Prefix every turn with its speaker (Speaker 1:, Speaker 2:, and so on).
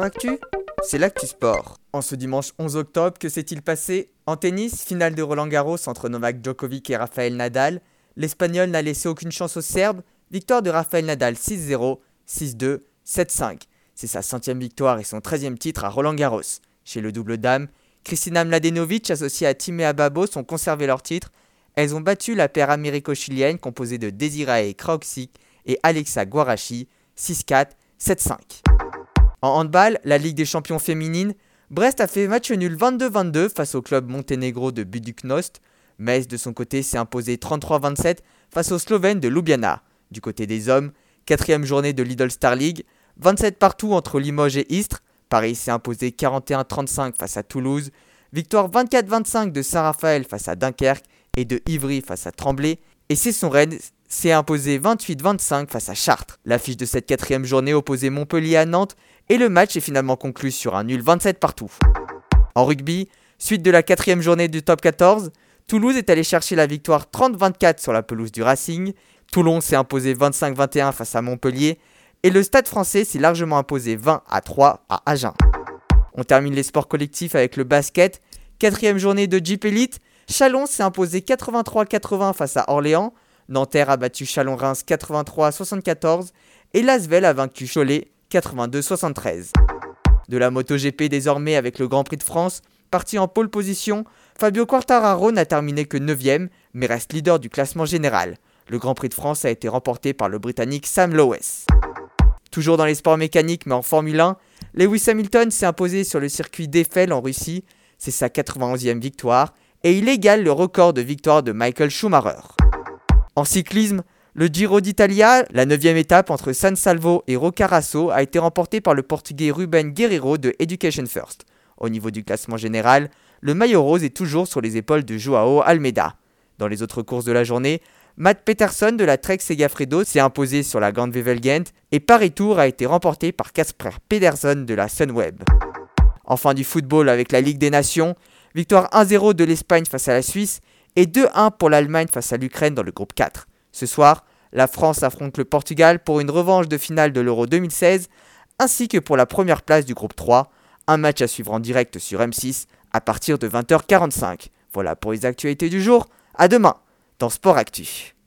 Speaker 1: Actu, c'est l'actu sport. En ce dimanche 11 octobre, que s'est-il passé? En tennis, finale de Roland Garros entre Novak Djokovic et Rafael Nadal. L'Espagnol n'a laissé aucune chance aux Serbes. Victoire de Rafael Nadal 6-0, 6-2, 7-5. C'est sa centième victoire et son 13e titre à Roland Garros. Chez le double dame, Kristina Mladenovic associée à Timea Babos ont conservé leur titre. Elles ont battu la paire américo-chilienne composée de Desirae Kraoksik et Alexa Guarachi 6-4, 7-5. En handball, la Ligue des champions féminines, Brest a fait match nul 22-22 face au club monténégro de Buduknost. Metz, de son côté, s'est imposé 33-27 face aux Slovènes de Ljubljana. Du côté des hommes, quatrième journée de Lidl Star League, 27 partout entre Limoges et Istres. Paris s'est imposé 41-35 face à Toulouse. Victoire 24-25 de Saint-Raphaël face à Dunkerque et de Ivry face à Tremblay. Et c'est son Rennes s'est imposé 28-25 face à Chartres. L'affiche de cette quatrième journée opposait Montpellier à Nantes et le match est finalement conclu sur un nul 27 partout. En rugby, suite de la quatrième journée du top 14, Toulouse est allé chercher la victoire 30-24 sur la pelouse du Racing, Toulon s'est imposé 25-21 face à Montpellier et le Stade français s'est largement imposé 20 à 3 à Agen. On termine les sports collectifs avec le basket. Quatrième journée de Jeep Elite, Chalon s'est imposé 83-80 face à Orléans, Nanterre a battu Chalon-Reims 83-74 et Lasvel a vaincu Cholet 82-73. De la MotoGP désormais avec le Grand Prix de France, parti en pole position, Fabio Quartararo n'a terminé que 9ème mais reste leader du classement général. Le Grand Prix de France a été remporté par le Britannique Sam Lowes. Toujours dans les sports mécaniques mais en Formule 1, Lewis Hamilton s'est imposé sur le circuit d'Eiffel en Russie, c'est sa 91e victoire, et il égale le record de victoire de Michael Schumacher. En cyclisme, le Giro d'Italia, la 9 étape entre San Salvo et Roccaraso, a été remportée par le portugais Ruben Guerreiro de Education First. Au niveau du classement général, le maillot rose est toujours sur les épaules de Joao Almeida. Dans les autres courses de la journée, Matt Peterson de la Trek Segafredo s'est imposé sur la Grande Wevelgent et Paris Tour a été remporté par Casper Pedersen de la Sunweb. Enfin du football avec la Ligue des Nations, victoire 1-0 de l'Espagne face à la Suisse et 2-1 pour l'Allemagne face à l'Ukraine dans le groupe 4. Ce soir, la France affronte le Portugal pour une revanche de finale de l'Euro 2016, ainsi que pour la première place du groupe 3, un match à suivre en direct sur M6 à partir de 20h45. Voilà pour les actualités du jour, à demain dans Sport Actu.